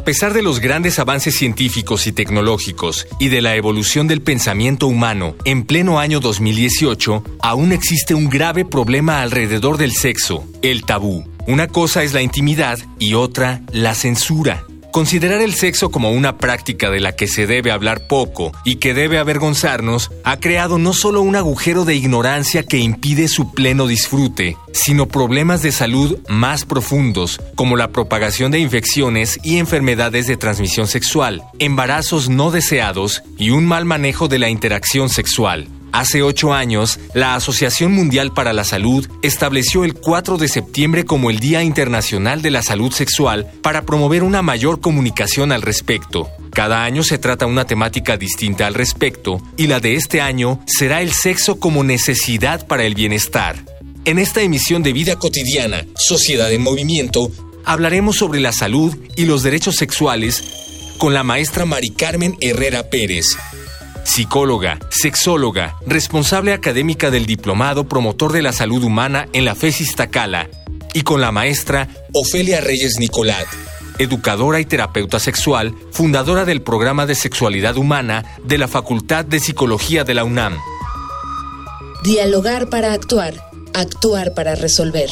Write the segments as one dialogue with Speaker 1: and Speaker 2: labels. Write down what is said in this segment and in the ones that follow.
Speaker 1: A pesar de los grandes avances científicos y tecnológicos y de la evolución del pensamiento humano, en pleno año 2018, aún existe un grave problema alrededor del sexo, el tabú. Una cosa es la intimidad y otra la censura. Considerar el sexo como una práctica de la que se debe hablar poco y que debe avergonzarnos ha creado no solo un agujero de ignorancia que impide su pleno disfrute, sino problemas de salud más profundos, como la propagación de infecciones y enfermedades de transmisión sexual, embarazos no deseados y un mal manejo de la interacción sexual. Hace ocho años, la Asociación Mundial para la Salud estableció el 4 de septiembre como el Día Internacional de la Salud Sexual para promover una mayor comunicación al respecto. Cada año se trata una temática distinta al respecto y la de este año será el sexo como necesidad para el bienestar. En esta emisión de Vida Cotidiana, Sociedad en Movimiento, hablaremos sobre la salud y los derechos sexuales con la maestra Mari Carmen Herrera Pérez, psicóloga, sexóloga, responsable académica del Diplomado Promotor de la Salud Humana en la FESIS Tacala, y con la maestra Ofelia Reyes Nicolat, educadora y terapeuta sexual, fundadora del programa de sexualidad humana de la Facultad de Psicología de la UNAM.
Speaker 2: Dialogar para actuar, actuar para resolver.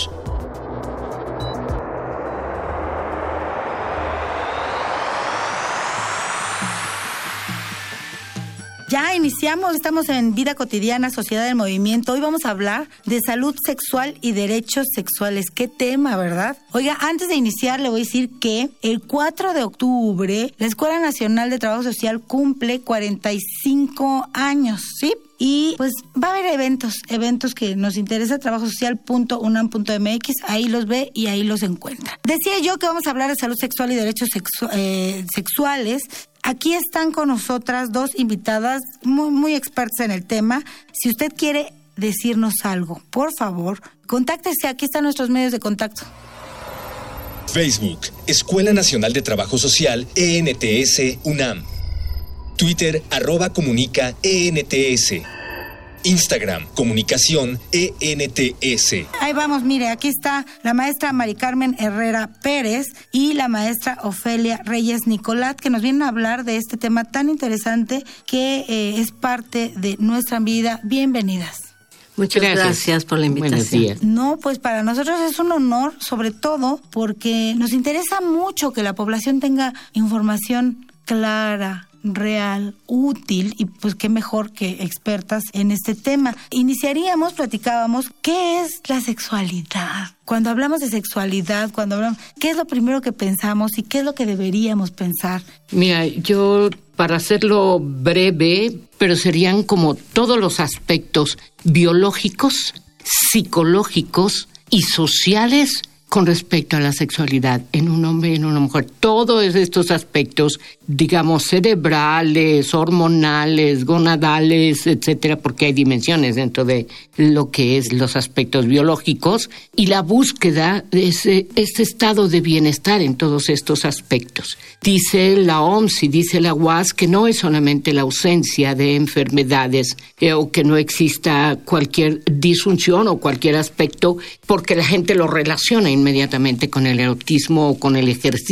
Speaker 3: Iniciamos, estamos en Vida Cotidiana, Sociedad del Movimiento. Hoy vamos a hablar de salud sexual y derechos sexuales. Qué tema, ¿verdad? Oiga, antes de iniciar le voy a decir que el 4 de octubre la Escuela Nacional de Trabajo Social cumple 45 años, ¿sí? Y pues va a haber eventos, eventos que nos interesa, trabajosocial.unam.mx, ahí los ve y ahí los encuentra. Decía yo que vamos a hablar de salud sexual y derechos eh, sexuales Aquí están con nosotras dos invitadas muy, muy expertas en el tema. Si usted quiere decirnos algo, por favor, contáctese. Aquí están nuestros medios de contacto.
Speaker 1: Facebook, Escuela Nacional de Trabajo Social, ENTS, UNAM. Twitter, arroba comunica, ENTS. Instagram, comunicación ENTS.
Speaker 3: Ahí vamos, mire, aquí está la maestra Mari Carmen Herrera Pérez y la maestra Ofelia Reyes Nicolat, que nos vienen a hablar de este tema tan interesante que eh, es parte de nuestra vida. Bienvenidas.
Speaker 4: Muchas gracias. por la invitación.
Speaker 3: No, pues para nosotros es un honor, sobre todo porque nos interesa mucho que la población tenga información clara, real, útil y pues qué mejor que expertas en este tema. Iniciaríamos, platicábamos, ¿qué es la sexualidad? Cuando hablamos de sexualidad, cuando hablamos, ¿qué es lo primero que pensamos y qué es lo que deberíamos pensar?
Speaker 4: Mira, yo para hacerlo breve, pero serían como todos los aspectos biológicos, psicológicos y sociales con respecto a la sexualidad en un hombre mujer. Todos estos aspectos, digamos, cerebrales, hormonales, gonadales, etcétera, porque hay dimensiones dentro de lo que es los aspectos biológicos y la búsqueda de ese, este estado de bienestar en todos estos aspectos. Dice la OMS y dice la UAS que no es solamente la ausencia de enfermedades eh, o que no exista cualquier disfunción o cualquier aspecto porque la gente lo relaciona inmediatamente con el erotismo o con el ejercicio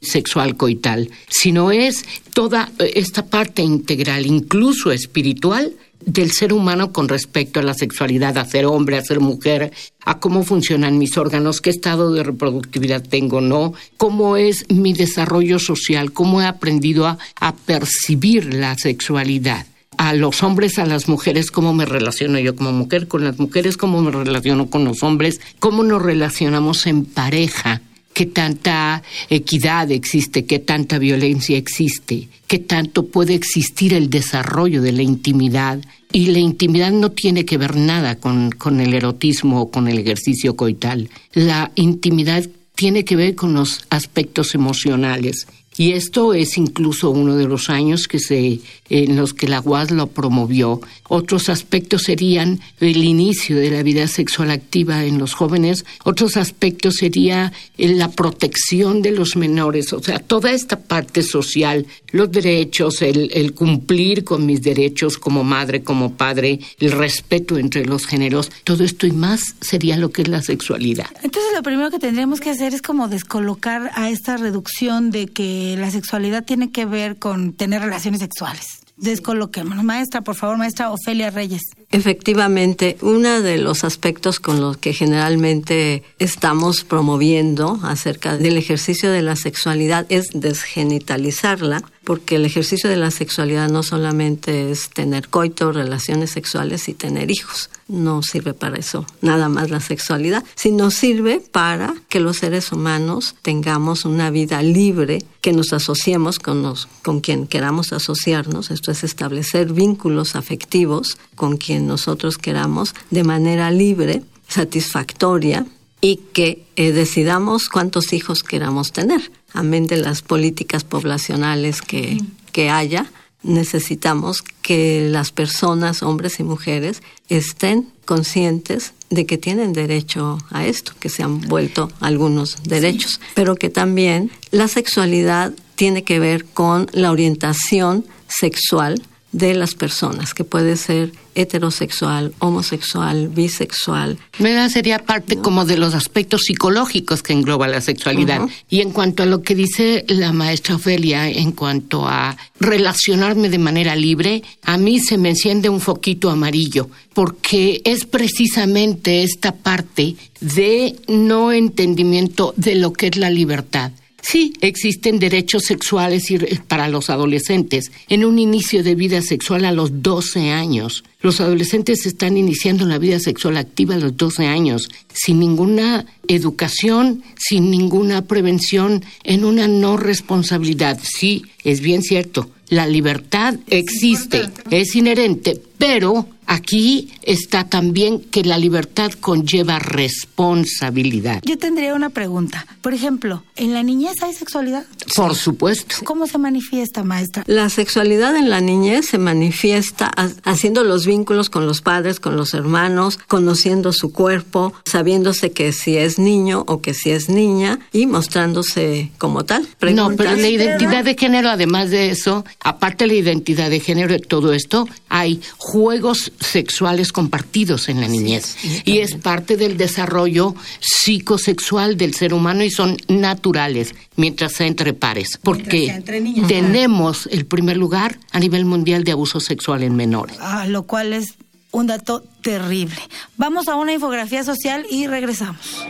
Speaker 4: sexual coital, sino es toda esta parte integral, incluso espiritual, del ser humano con respecto a la sexualidad, a ser hombre, a ser mujer, a cómo funcionan mis órganos, qué estado de reproductividad tengo, ¿no? Cómo es mi desarrollo social, cómo he aprendido a, a percibir la sexualidad a los hombres, a las mujeres, cómo me relaciono yo como mujer, con las mujeres, cómo me relaciono con los hombres, cómo nos relacionamos en pareja, qué tanta equidad existe, qué tanta violencia existe, qué tanto puede existir el desarrollo de la intimidad. Y la intimidad no tiene que ver nada con, con el erotismo o con el ejercicio coital. La intimidad tiene que ver con los aspectos emocionales. Y esto es incluso uno de los años que se, en los que la UAS lo promovió. Otros aspectos serían el inicio de la vida sexual activa en los jóvenes. Otros aspectos sería la protección de los menores. O sea, toda esta parte social, los derechos, el, el cumplir con mis derechos como madre, como padre, el respeto entre los géneros. Todo esto y más sería lo que es la sexualidad.
Speaker 3: Entonces, lo primero que tendríamos que hacer es como descolocar a esta reducción de que la sexualidad tiene que ver con tener relaciones sexuales. Descoloquémonos. Maestra, por favor, maestra Ofelia Reyes.
Speaker 5: Efectivamente, uno de los aspectos con los que generalmente estamos promoviendo acerca del ejercicio de la sexualidad es desgenitalizarla, porque el ejercicio de la sexualidad no solamente es tener coito, relaciones sexuales y tener hijos. No sirve para eso, nada más la sexualidad, sino sirve para que los seres humanos tengamos una vida libre, que nos asociemos con, nos, con quien queramos asociarnos, esto es establecer vínculos afectivos con quien nosotros queramos de manera libre, satisfactoria y que eh, decidamos cuántos hijos queramos tener. Amén de las políticas poblacionales que, que haya, necesitamos que las personas, hombres y mujeres, estén conscientes de que tienen derecho a esto, que se han vuelto algunos derechos, pero que también la sexualidad tiene que ver con la orientación sexual de las personas, que puede ser heterosexual, homosexual, bisexual.
Speaker 4: ¿Verdad? Sería parte como de los aspectos psicológicos que engloba la sexualidad. Y en cuanto a lo que dice la maestra Ofelia, en cuanto a relacionarme de manera libre, a mí se me enciende un foquito amarillo, porque es precisamente esta parte de no entendimiento de lo que es la libertad. Sí, existen derechos sexuales para los adolescentes en un inicio de vida sexual a los 12 años. Los adolescentes están iniciando la vida sexual activa a los 12 años, sin ninguna educación, sin ninguna prevención, en una no responsabilidad. Sí, es bien cierto, la libertad existe, es inherente, pero aquí está también que la libertad conlleva responsabilidad.
Speaker 3: Yo tendría una pregunta. Por ejemplo, ¿en la niñez hay sexualidad?
Speaker 4: Por supuesto.
Speaker 3: ¿Cómo se manifiesta, maestra?
Speaker 5: La sexualidad en la niñez se manifiesta haciendo los vínculos con los padres, con los hermanos, conociendo su cuerpo, sabiéndose que si es niño o que si es niña y mostrándose como tal.
Speaker 4: No, pero la identidad de género, además de eso, aparte de la identidad de género todo esto, hay juegos sexuales compartidos en la niñez y es parte del desarrollo psicosexual del ser humano y son naturales mientras sea entre pares, porque tenemos el primer lugar a nivel mundial de abuso sexual en menores.
Speaker 3: Ah, lo cual es un dato terrible. Vamos a una infografía social y regresamos.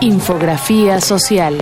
Speaker 2: Infografía social.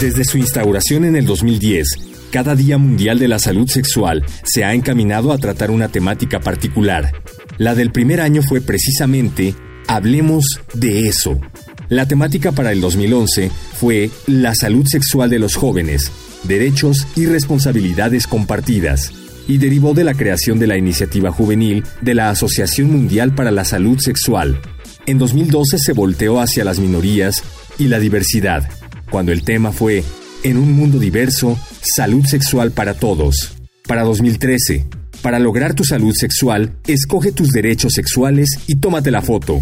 Speaker 1: Desde su instauración en el 2010, cada Día Mundial de la Salud Sexual se ha encaminado a tratar una temática particular. La del primer año fue precisamente Hablemos de eso. La temática para el 2011 fue La salud sexual de los jóvenes, derechos y responsabilidades compartidas, y derivó de la creación de la iniciativa juvenil de la Asociación Mundial para la Salud Sexual. En 2012 se volteó hacia las minorías y la diversidad, cuando el tema fue En un mundo diverso, salud sexual para todos. Para 2013, para lograr tu salud sexual, escoge tus derechos sexuales y tómate la foto.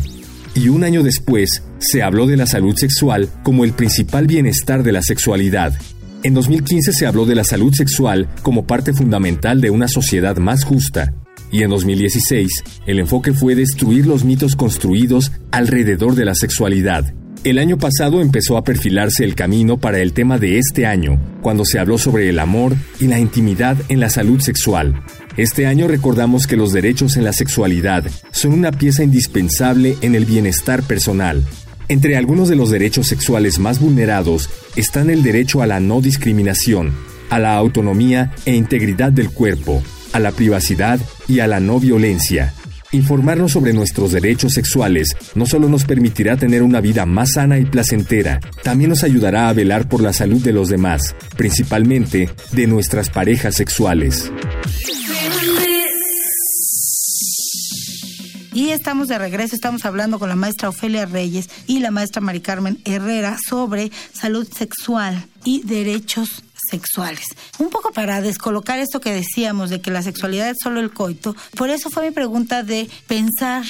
Speaker 1: Y un año después, se habló de la salud sexual como el principal bienestar de la sexualidad. En 2015 se habló de la salud sexual como parte fundamental de una sociedad más justa. Y en 2016, el enfoque fue destruir los mitos construidos alrededor de la sexualidad el año pasado empezó a perfilarse el camino para el tema de este año, cuando se habló sobre el amor y la intimidad en la salud sexual. Este año recordamos que los derechos en la sexualidad son una pieza indispensable en el bienestar personal. Entre algunos de los derechos sexuales más vulnerados están el derecho a la no discriminación, a la autonomía e integridad del cuerpo, a la privacidad y a la no violencia. Informarnos sobre nuestros derechos sexuales no solo nos permitirá tener una vida más sana y placentera, también nos ayudará a velar por la salud de los demás, principalmente de nuestras parejas sexuales.
Speaker 3: Y estamos de regreso, estamos hablando con la maestra Ofelia Reyes y la maestra Mari Carmen Herrera sobre salud sexual y derechos sexuales. Un poco para descolocar esto que decíamos de que la sexualidad es solo el coito, por eso fue mi pregunta de pensar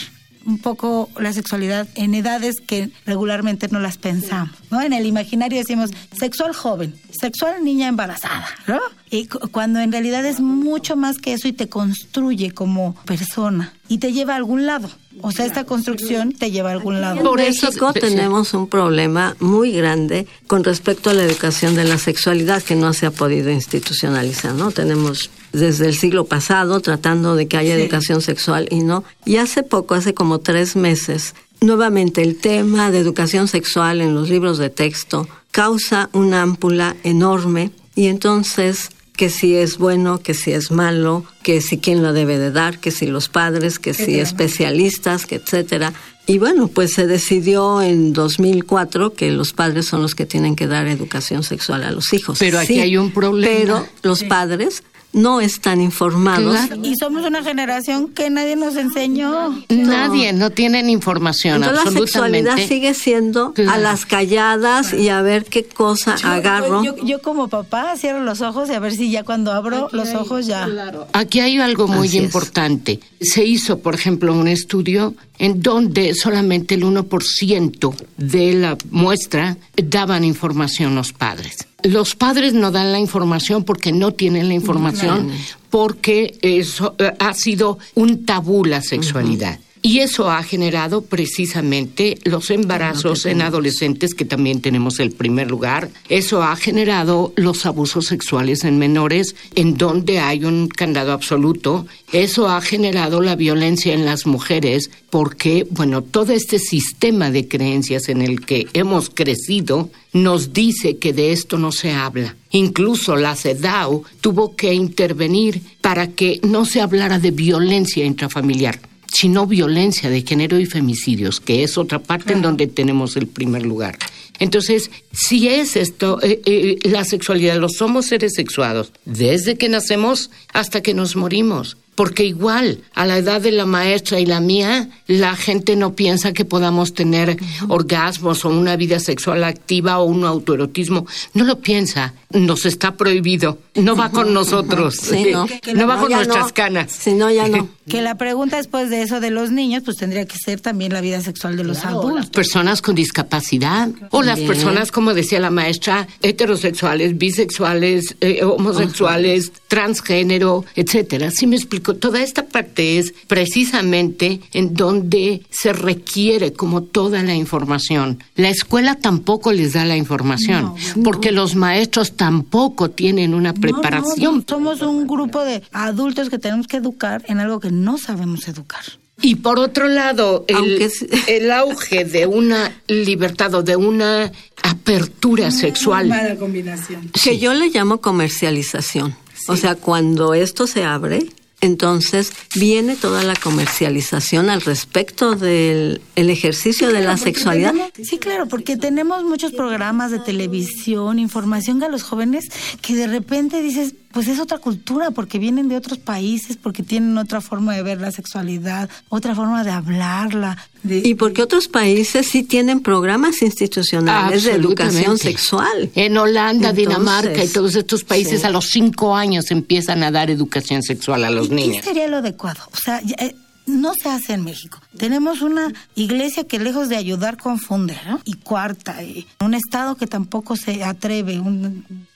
Speaker 3: un poco la sexualidad en edades que regularmente no las pensamos, ¿no? En el imaginario decimos sexual joven, sexual niña embarazada, ¿no? Y cuando en realidad es mucho más que eso y te construye como persona y te lleva a algún lado. O sea, esta construcción te lleva a algún lado.
Speaker 5: Por eso tenemos un problema muy grande con respecto a la educación de la sexualidad que no se ha podido institucionalizar, ¿no? Tenemos desde el siglo pasado tratando de que haya educación sexual y no. Y hace poco, hace como tres meses, nuevamente el tema de educación sexual en los libros de texto causa una ámpula enorme y entonces que si es bueno, que si es malo, que si quién lo debe de dar, que si los padres, que si especialistas, que etcétera. Y bueno, pues se decidió en 2004 que los padres son los que tienen que dar educación sexual a los hijos.
Speaker 4: Pero aquí hay un problema.
Speaker 5: Pero los padres no están informados.
Speaker 3: Y somos una generación que nadie nos enseñó.
Speaker 4: Nadie, no tienen información
Speaker 5: Entonces,
Speaker 4: absolutamente.
Speaker 5: La sexualidad sigue siendo a las calladas y a ver qué cosa agarro.
Speaker 3: Yo, como papá cierro los ojos y a ver si ya cuando abro los ojos ya.
Speaker 4: Aquí hay algo muy importante. Se hizo, por ejemplo, un estudio en donde solamente el 1% de la muestra daban información los padres los padres no dan la información porque no tienen la información, porque eso eh, ha sido un tabú la sexualidad. Y eso ha generado precisamente los embarazos en adolescentes, que también tenemos el primer lugar. Eso ha generado los abusos sexuales en menores, en donde hay un candado absoluto. Eso ha generado la violencia en las mujeres, porque, bueno, todo este sistema de creencias en el que hemos crecido nos dice que de esto no se habla. Incluso la CEDAW tuvo que intervenir para que no se hablara de violencia intrafamiliar sino violencia de género y femicidios, que es otra parte en donde tenemos el primer lugar. Entonces, si es esto, eh, eh, la sexualidad, los somos seres sexuados, desde que nacemos hasta que nos morimos porque igual a la edad de la maestra y la mía, la gente no piensa que podamos tener orgasmos o una vida sexual activa o un autoerotismo. No lo piensa, nos está prohibido, no va con nosotros, no. va con nuestras canas.
Speaker 5: Si no, ya no.
Speaker 3: Que la pregunta después de eso de los niños, pues tendría que ser también la vida sexual de los adultos.
Speaker 4: Personas con discapacidad o las personas, como decía la maestra, heterosexuales, bisexuales, eh, homosexuales, transgénero, etcétera. ¿Sí me explico? Toda esta parte es precisamente en donde se requiere como toda la información. La escuela tampoco les da la información, porque los maestros tampoco tienen una preparación.
Speaker 3: somos un grupo de adultos que tenemos que educar en algo que no sabemos educar.
Speaker 4: Y por otro lado, el, el, auge de una libertad o de una apertura sexual.
Speaker 3: Mala combinación.
Speaker 5: Que yo le llamo comercialización. O sea, cuando esto se abre, entonces viene toda la comercialización al respecto del ejercicio de la sexualidad.
Speaker 3: sí, claro, porque tenemos muchos programas de televisión, información a los jóvenes que de repente dices, pues es otra cultura, porque vienen de otros países, porque tienen otra forma de ver la sexualidad, otra forma de hablarla.
Speaker 5: Y porque otros países sí tienen programas institucionales de educación sexual.
Speaker 4: En Holanda, Dinamarca y todos estos países a los cinco años empiezan a dar educación sexual a los niños.
Speaker 3: ¿Qué sería lo adecuado? O sea, eh, no se hace en México. Tenemos una iglesia que lejos de ayudar confunde, ¿no? Y cuarta, y un estado que tampoco se atreve.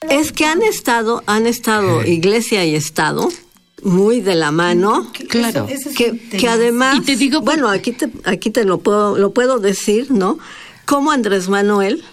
Speaker 5: Es que han estado, han estado iglesia y estado muy de la mano.
Speaker 4: Claro.
Speaker 5: que, que, además,
Speaker 4: te digo,
Speaker 5: bueno, aquí te, aquí te lo puedo, lo puedo decir, ¿no? Como Andrés Manuel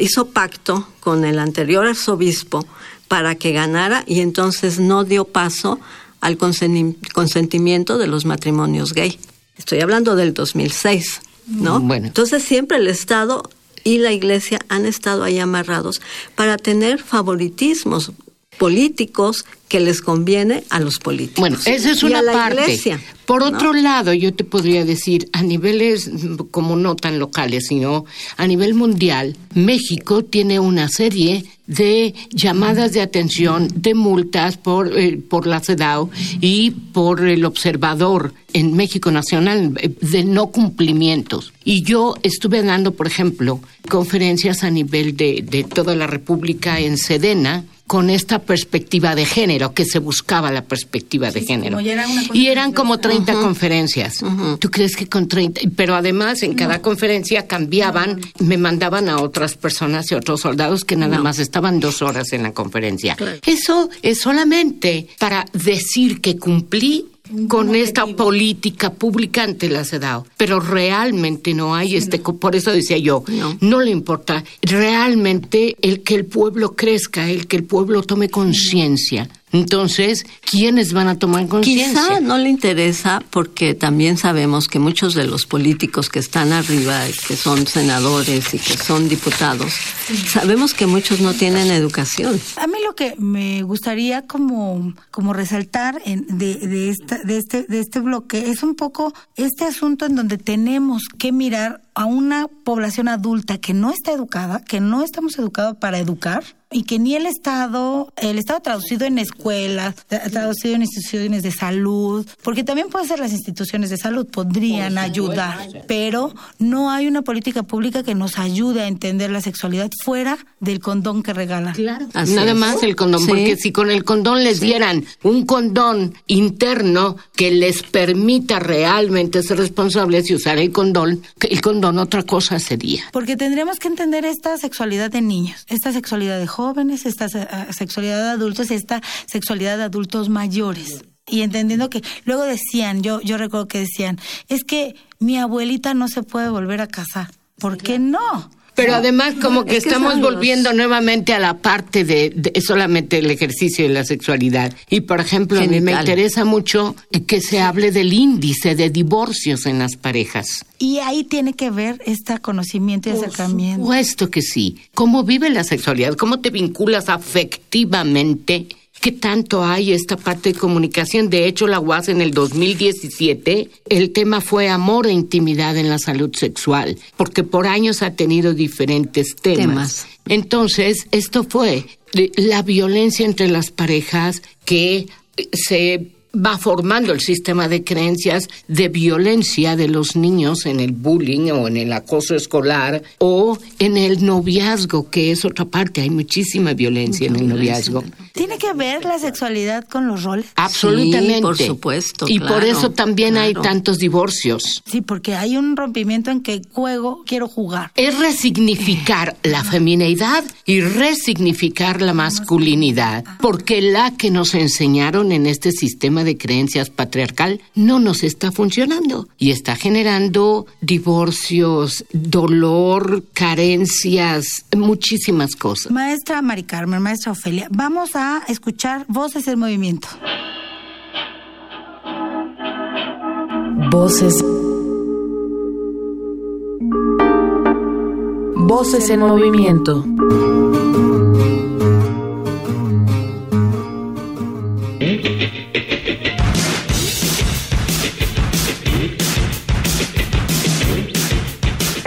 Speaker 5: hizo pacto con el anterior arzobispo para que ganara y entonces no dio paso al consentimiento de los matrimonios gay. Estoy hablando del 2006, ¿no? Bueno. Entonces siempre el Estado y la Iglesia han estado ahí amarrados para tener favoritismos. Políticos que les conviene a los políticos.
Speaker 4: Bueno, esa es
Speaker 5: Y
Speaker 4: una
Speaker 5: la
Speaker 4: parte.
Speaker 5: iglesia,
Speaker 4: Por
Speaker 5: ¿no?
Speaker 4: otro lado, yo te podría decir, a niveles mm, como no tan locales, sino a nivel mundial, México tiene una serie de llamadas de atención, de multas por, eh, por la CEDAW y por el observador en México Nacional eh, de no cumplimientos. Y yo estuve dando, por ejemplo, conferencias a nivel de, de toda la República en Sedena con esta perspectiva de género, que se buscaba la perspectiva de género.
Speaker 3: era
Speaker 4: y eran como 30 conferencias. ¿Tú crees que con 30? Pero además en cada conferencia cambiaban, me mandaban a otras personas y otros soldados que nada más estaban dos horas en la conferencia. Eso es solamente para decir que cumplí con esta política pública ante la CEDAW. Pero realmente no hay este, por eso decía yo,
Speaker 5: No.
Speaker 4: no le importa realmente el que el pueblo crezca, el que el pueblo tome conciencia. Entonces, ¿quiénes van a tomar conciencia?
Speaker 5: Quizá no le interesa porque también sabemos que muchos de los políticos que están arriba, que son senadores y que son diputados, sabemos que muchos no tienen educación.
Speaker 3: A mí lo que me gustaría como, como resaltar en- de, de, esta, de, este, de este bloque es un poco este asunto en donde tenemos que mirar a una población adulta que no está educada, que no estamos educados para educar y que ni el Estado, el Estado traducido en escuelas, tra- traducido en instituciones de salud, porque también pueden ser las instituciones de salud, podrían ayudar, pero no hay una política pública que nos ayude a entender la sexualidad fuera del condón que regalan.
Speaker 4: Claro.
Speaker 5: Así
Speaker 4: Nada
Speaker 5: es.
Speaker 4: más el condón,
Speaker 5: Sí.
Speaker 4: porque si con el condón les dieran un condón interno que les permita realmente ser responsables y usar el condón, que el condón otra cosa sería.
Speaker 3: Porque tendremos que entender esta sexualidad de niños, esta sexualidad de jóvenes, esta ah, sexualidad de adultos, esta sexualidad de adultos mayores. Y entendiendo que luego decían, yo, yo recuerdo que decían, es que mi abuelita no se puede volver a casar. ¿Por qué no?
Speaker 4: Pero además como que
Speaker 5: Es que
Speaker 4: estamos
Speaker 5: los-
Speaker 4: volviendo nuevamente a la parte de, de solamente el ejercicio de la sexualidad. Y por ejemplo, a mí me interesa mucho que se hable del índice de divorcios en las parejas.
Speaker 3: Y ahí tiene que ver este conocimiento y acercamiento.
Speaker 4: Supuesto que sí. ¿Cómo vive la sexualidad? ¿Cómo te vinculas afectivamente? ¿Qué tanto hay esta parte de comunicación? De hecho, la UAS en el 2017, el tema fue amor e intimidad en la salud sexual, porque por años ha tenido diferentes temas.
Speaker 5: Temas.
Speaker 4: Entonces, esto fue de- la violencia entre las parejas que eh, se va formando el sistema de creencias de violencia de los niños en el bullying o en el acoso escolar o en el noviazgo, que es otra parte. Hay muchísima violencia en el noviazgo.
Speaker 3: ¿Tiene que ver la sexualidad con los roles?
Speaker 4: Absolutamente.
Speaker 5: Sí, por supuesto,
Speaker 4: Y por eso también hay tantos divorcios.
Speaker 3: Sí, porque hay un rompimiento en que juego, quiero jugar.
Speaker 4: Es resignificar la femineidad y resignificar la masculinidad, porque la que nos enseñaron en este sistema de creencias patriarcal no nos está funcionando y está generando divorcios, dolor, carencias, muchísimas cosas.
Speaker 3: Maestra Mari Carmen, maestra Ofelia, vamos a escuchar Voces del Movimiento.
Speaker 2: Voces. Voces en movimiento.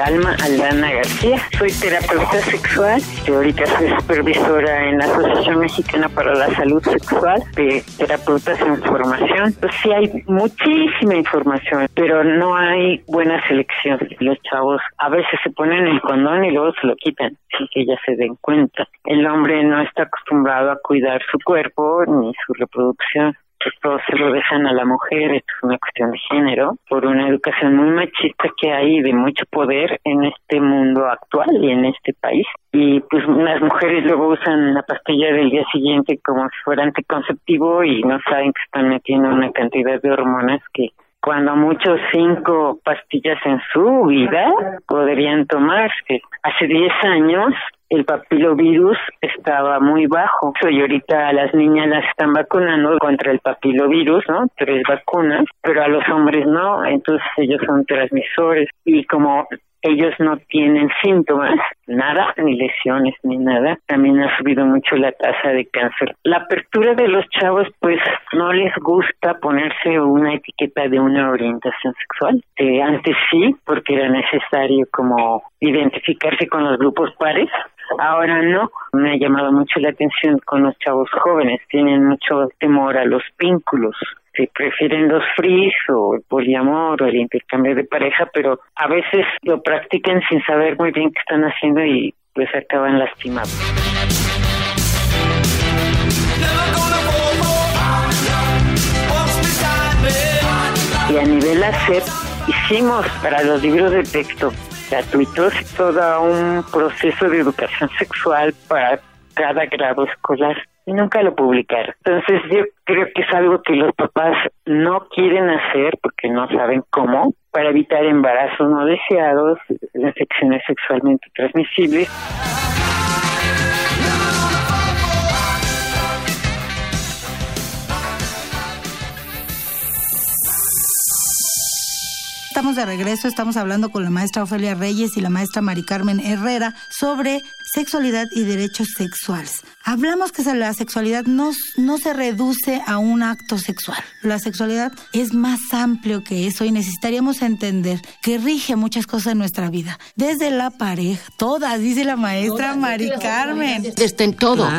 Speaker 6: Alma Aldana García. Soy terapeuta sexual y ahorita soy supervisora en la Asociación Mexicana para la Salud Sexual de Terapeutas en Formación. Pues sí hay muchísima información, pero no hay buena selección. Los chavos a veces se ponen el condón y luego se lo quitan sin que ya se den cuenta. El hombre no está acostumbrado a cuidar su cuerpo ni su reproducción que se lo dejan a la mujer, esto es una cuestión de género, por una educación muy machista que hay de mucho poder en este mundo actual y en este país. Y pues las mujeres luego usan la pastilla del día siguiente como si fuera anticonceptivo y no saben que están metiendo una cantidad de hormonas que cuando muchos cinco pastillas en su vida podrían tomarse. Hace 10 años el papilovirus estaba muy bajo y ahorita a las niñas las están vacunando contra el papilovirus, ¿no? Tres vacunas, pero a los hombres no, entonces ellos son transmisores y como ellos no tienen síntomas, nada, ni lesiones, ni nada. También ha subido mucho la tasa de cáncer. La apertura de los chavos, pues no les gusta ponerse una etiqueta de una orientación sexual. Eh, antes sí, porque era necesario como identificarse con los grupos pares. Ahora no, me ha llamado mucho la atención con los chavos jóvenes, tienen mucho temor a los vínculos, si prefieren los fris o el poliamor o el intercambio de pareja, pero a veces lo practican sin saber muy bien qué están haciendo y pues acaban lastimados. Y a nivel hacer, hicimos para los libros de texto gratuitos todo un proceso de educación sexual para cada grado escolar y nunca lo publicaron. Entonces yo creo que es algo que los papás no quieren hacer porque no saben cómo para evitar embarazos no deseados, infecciones sexualmente transmisibles.
Speaker 3: Estamos de regreso, estamos hablando con la maestra Ofelia Reyes y la maestra Mari Carmen Herrera sobre sexualidad y derechos sexuales. Hablamos que la sexualidad no, no se reduce a un acto sexual. La sexualidad es más amplio que eso y necesitaríamos entender que rige muchas cosas en nuestra vida. Desde la pareja, todas, dice la maestra Mari Carmen.
Speaker 4: Está en todo.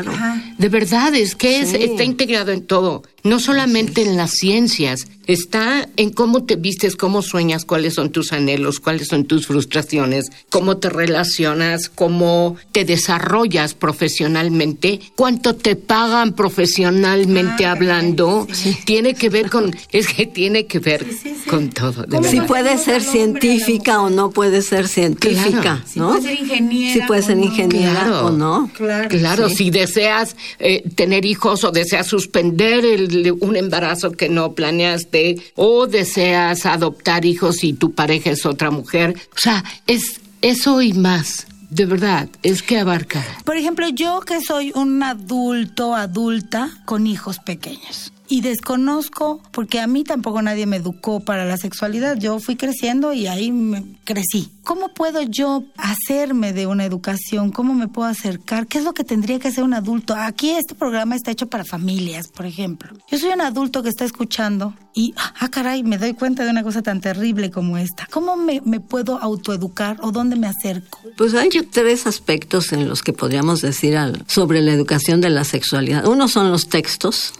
Speaker 4: De verdad, es que es, está integrado en todo. No solamente en las ciencias, está en cómo te vistes, cómo sueñas, cuáles son tus anhelos, cuáles son tus frustraciones, cómo te relacionas, cómo te desarrollas profesionalmente, cuánto te pagan profesionalmente ah, hablando, tiene que ver con, es que tiene que ver con todo.
Speaker 5: Si puede ser científica o no puede ser científica, ¿no?
Speaker 3: Si puede ser ingeniera.
Speaker 5: Si puede ser ingeniera o no.
Speaker 4: Claro, si deseas eh, tener hijos o deseas suspender el un embarazo que no planeaste o deseas adoptar hijos y tu pareja es otra mujer. O sea, es eso y más. De verdad, es que abarca.
Speaker 3: Por ejemplo, yo que soy un adulto, adulta, con hijos pequeños y desconozco, porque a mí tampoco nadie me educó para la sexualidad. Yo fui creciendo y ahí me crecí. ¿Cómo puedo yo hacerme de una educación? ¿Cómo me puedo acercar? ¿Qué es lo que tendría que hacer un adulto? Aquí este programa está hecho para familias, por ejemplo. Yo soy un adulto que está escuchando y, ah, caray, me doy cuenta de una cosa tan terrible como esta. ¿Cómo me, puedo autoeducar o dónde me acerco?
Speaker 5: Pues hay tres aspectos en los que podríamos decir sobre la educación de la sexualidad. Uno son los textos,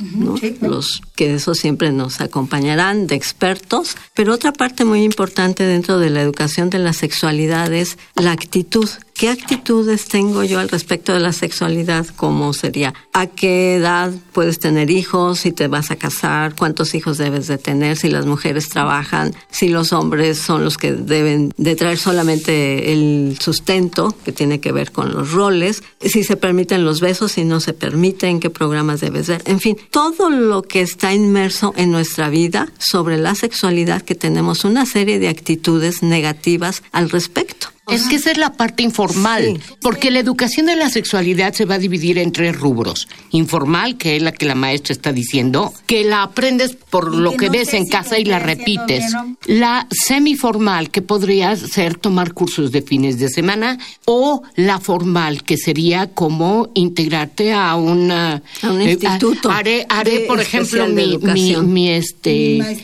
Speaker 5: los que eso siempre nos acompañarán de expertos, pero otra parte muy importante dentro de la educación de la sexualidad es la actitud ¿Qué actitudes tengo yo al respecto de la sexualidad? ¿Cómo sería? ¿A qué edad puedes tener hijos? ¿Si te vas a casar? ¿Cuántos hijos debes de tener? ¿Si las mujeres trabajan? ¿Si los hombres son los que deben de traer solamente el sustento, que tiene que ver con los roles? ¿Si se permiten los besos? ¿Si no se permiten? ¿Qué programas debes ver? En fin, todo lo que está inmerso en nuestra vida sobre la sexualidad, que tenemos una serie de actitudes negativas al respecto.
Speaker 4: Es que esa es la parte informal, porque la educación de la sexualidad se va a dividir en tres rubros. Informal, que es la que la maestra está diciendo, que la aprendes por lo que, ves en casa y la repites. La semiformal, que podría ser tomar cursos de fines de semana, o la formal, que sería como integrarte a una...
Speaker 5: A un instituto.
Speaker 4: haré, haré por ejemplo, mi, mi, este...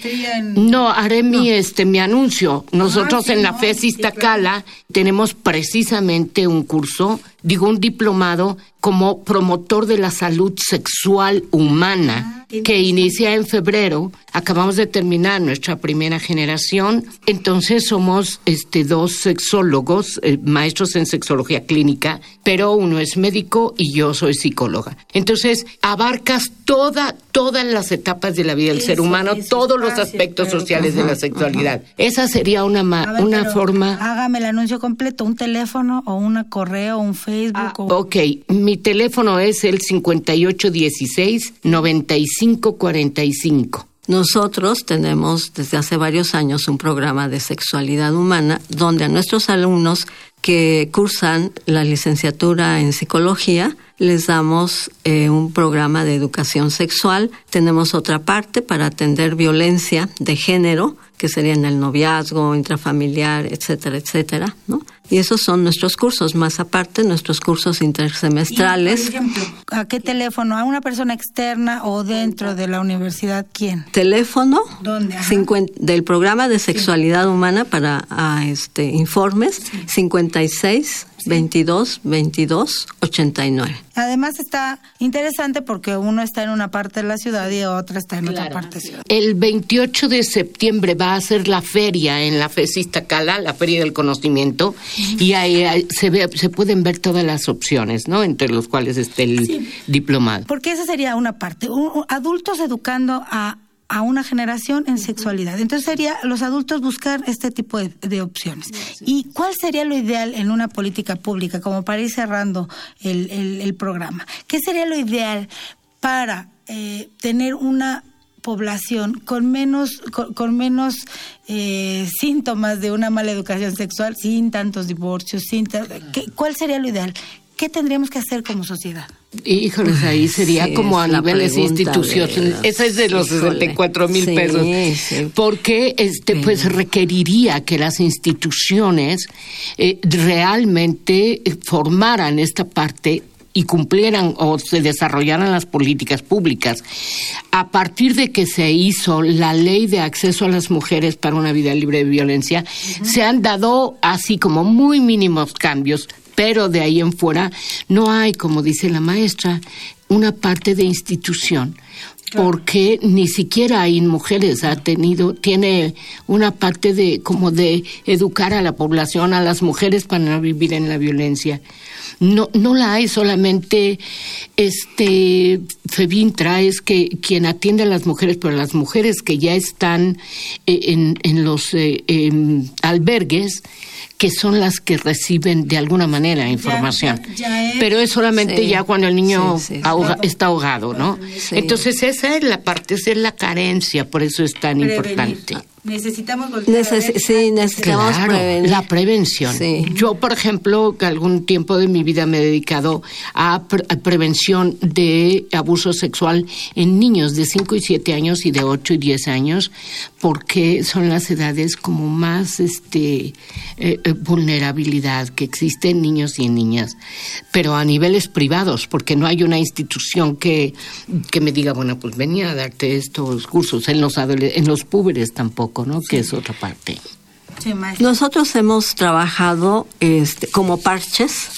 Speaker 4: No, haré mi, este, mi anuncio. Nosotros en la FES Iztacala tenemos precisamente un curso, digo un diplomado como promotor de la salud sexual humana que inicia en febrero. Acabamos de terminar nuestra primera generación, entonces somos este dos sexólogos, eh, maestros en sexología clínica, pero uno es médico y yo soy psicóloga. Entonces abarcas toda todas las etapas de la vida del ser humano, todos los aspectos sociales de la sexualidad. Esa sería una una forma.
Speaker 3: Hágame el anuncio completo, un teléfono o un correo, un Facebook. Ah,
Speaker 4: ok, mi teléfono es el 5816 9545.
Speaker 5: Nosotros tenemos desde hace varios años un programa de sexualidad humana donde a nuestros alumnos que cursan la licenciatura en psicología les damos eh, un programa de educación sexual. Tenemos otra parte para atender violencia de género, que sería en el noviazgo, intrafamiliar, etcétera, etcétera, ¿no? Y esos son nuestros cursos, más aparte nuestros cursos intersemestrales.
Speaker 3: por ejemplo, ¿a qué teléfono? ¿A una persona externa o dentro de la universidad? ¿Quién?
Speaker 5: Teléfono
Speaker 3: ¿Dónde? Ajá.
Speaker 5: 50 del programa de sexualidad humana para a, este informes 56 22 22 89.
Speaker 3: Además está interesante porque uno está en una parte de la ciudad y otra está en otra parte de la ciudad.
Speaker 4: El 28 de septiembre va a ser la feria en la FESISTA Cala, la Feria del Conocimiento, y ahí, se, ve, se pueden ver todas las opciones, ¿no? Entre los cuales está el diplomado.
Speaker 3: Porque esa sería una parte. Un- un- adultos educando a, a una generación en sexualidad. Entonces sería los adultos buscar este tipo de, de opciones. ¿Y cuál sería lo ideal en una política pública, como para ir cerrando el, el- el programa? ¿Qué sería lo ideal para eh, tener una población con menos con, con menos eh, síntomas de una mala educación sexual, sin tantos divorcios, sin ta- ¿qué- ¿cuál sería lo ideal? ¿Qué tendríamos que hacer como sociedad?
Speaker 4: Híjoles, ahí sería
Speaker 5: Sí,
Speaker 4: como a niveles institucionales. Esa es de los
Speaker 5: Híjole.
Speaker 4: 64 mil
Speaker 5: Sí,
Speaker 4: pesos.
Speaker 5: sí.
Speaker 4: Porque este, pues requeriría que las instituciones eh, realmente formaran esta parte y cumplieran o se desarrollaran las políticas públicas. A partir de que se hizo la ley de acceso a las mujeres para una vida libre de violencia, se han dado así como muy mínimos cambios, pero de ahí en fuera no hay, como dice la maestra, una parte de institución. Porque ni siquiera hay mujeres ha tenido tiene una parte de como de educar a la población a las mujeres para no vivir en la violencia. No no la hay solamente este Febintra es que quien atiende a las mujeres pero las mujeres que ya están eh, en, en los eh, em, albergues que son las que reciben de alguna manera información
Speaker 3: ya- ya es-
Speaker 4: pero es solamente
Speaker 5: Sí.
Speaker 4: ya cuando el niño
Speaker 5: Sí, sí.
Speaker 4: ahoga- está ahogado no
Speaker 5: Sí.
Speaker 4: entonces esa es la parte, esa es la carencia, por eso es tan importante.
Speaker 3: Necesitamos volver a ver-
Speaker 5: sí, necesitamos
Speaker 4: Claro,
Speaker 5: prevenir.
Speaker 4: la prevención.
Speaker 5: Sí.
Speaker 4: Yo, por ejemplo, que algún tiempo de mi vida me he dedicado a, pre- a prevención de abuso sexual en niños de 5 y 7 años y de 8 y 10 años, porque son las edades como más este eh, eh, vulnerabilidad que existe en niños y en niñas, pero a niveles privados, porque no hay una institución que, que me diga, bueno, pues venía a darte estos cursos, en los, en los púberes tampoco, ¿no? Que es otra parte.
Speaker 3: Sí, maestra.
Speaker 5: Nosotros hemos trabajado este, como parches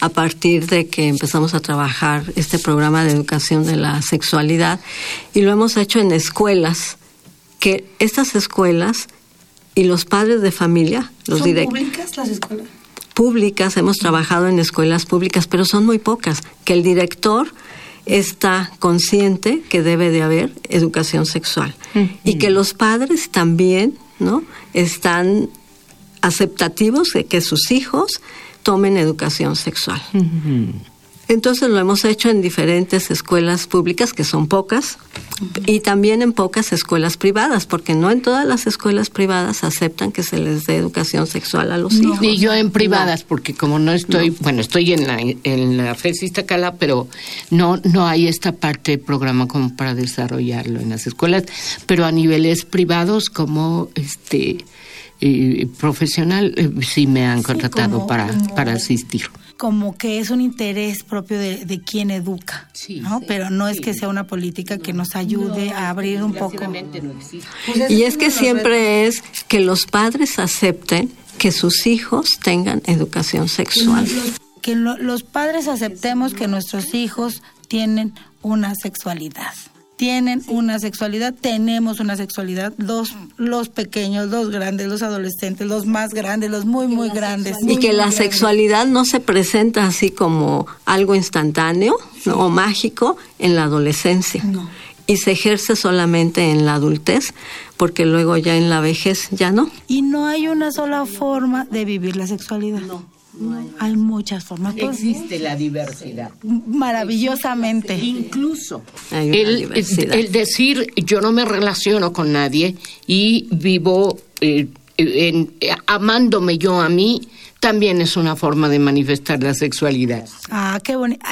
Speaker 5: a partir de que empezamos a trabajar este programa de educación de la sexualidad y lo hemos hecho en escuelas, que estas escuelas y los padres de familia, los
Speaker 3: ¿Son
Speaker 5: direct-
Speaker 3: públicas las escuelas?
Speaker 5: públicas, hemos trabajado en escuelas públicas, pero son muy pocas, que el director está consciente que debe de haber educación sexual y que los padres también, ¿no? Están aceptativos de que sus hijos tomen educación sexual. Entonces lo hemos hecho en diferentes escuelas públicas, que son pocas, y también en pocas escuelas privadas, porque no en todas las escuelas privadas aceptan que se les dé educación sexual a los hijos.
Speaker 4: Y yo en privadas, porque como no estoy, bueno, estoy en la, en la FESISTA Cala, pero no, no hay esta parte del programa como para desarrollarlo en las escuelas, pero a niveles privados como este eh, profesional eh, sí me han contratado
Speaker 3: como-
Speaker 4: para,
Speaker 3: como-
Speaker 4: para asistir.
Speaker 3: Como que es un interés propio de, de quien educa,
Speaker 4: Sí,
Speaker 3: ¿no?
Speaker 4: sí,
Speaker 3: Pero no es
Speaker 4: sí.
Speaker 3: que sea una política que nos ayude a abrir un poco.
Speaker 5: Y es que siempre es que los padres acepten que sus hijos tengan educación sexual.
Speaker 3: que lo- los padres aceptemos que nuestros hijos tienen una sexualidad. Tienen una sexualidad, tenemos una sexualidad, los, los pequeños, los grandes, los adolescentes, los más grandes, los muy, muy grandes.
Speaker 5: Y que la
Speaker 3: grandes.
Speaker 5: sexualidad no se presenta así como algo instantáneo ¿no? o mágico en la adolescencia.
Speaker 3: No.
Speaker 5: y se ejerce solamente en la adultez, porque luego ya en la vejez ya no.
Speaker 3: Y no hay una sola forma de vivir la sexualidad. No. Hay. muchas formas.
Speaker 4: Existe la diversidad.
Speaker 3: Maravillosamente.
Speaker 4: Incluso el, el, decir yo no me relaciono con nadie y vivo eh, en, amándome yo a mí también es una forma de manifestar la sexualidad.
Speaker 3: Ah, qué bonito.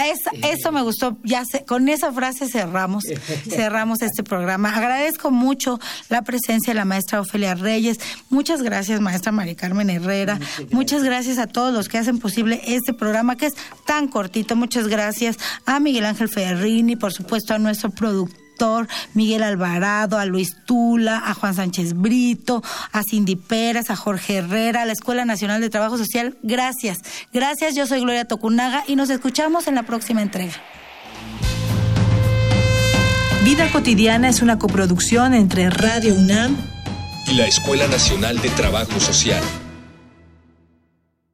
Speaker 3: Eso, me gustó. Ya con esa frase cerramos, cerramos este programa. Agradezco mucho la presencia de la maestra Ofelia Reyes. Muchas gracias, maestra Mari Carmen Herrera. Muchas gracias a todos los que hacen posible este programa que es tan cortito. Muchas gracias a Miguel Ángel Ferrini, por supuesto a nuestro productor Miguel Alvarado, a Luis Tula, a Juan Sánchez Brito, a Cindy Pérez, a Jorge Herrera, a la Escuela Nacional de Trabajo Social. Gracias. Gracias, yo soy Gloria Tocunaga y nos escuchamos en la próxima entrega.
Speaker 2: Vida cotidiana es una coproducción entre Radio UNAM
Speaker 1: y la Escuela Nacional de Trabajo Social.